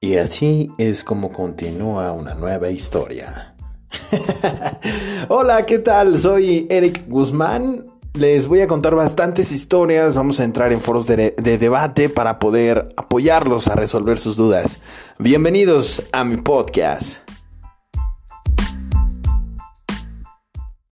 Y así es como continúa una nueva historia. Hola, ¿qué tal? Soy Eric Guzmán. Les voy a contar bastantes historias, vamos a entrar en foros de, de, debate para poder apoyarlos a resolver sus dudas. Bienvenidos a mi podcast.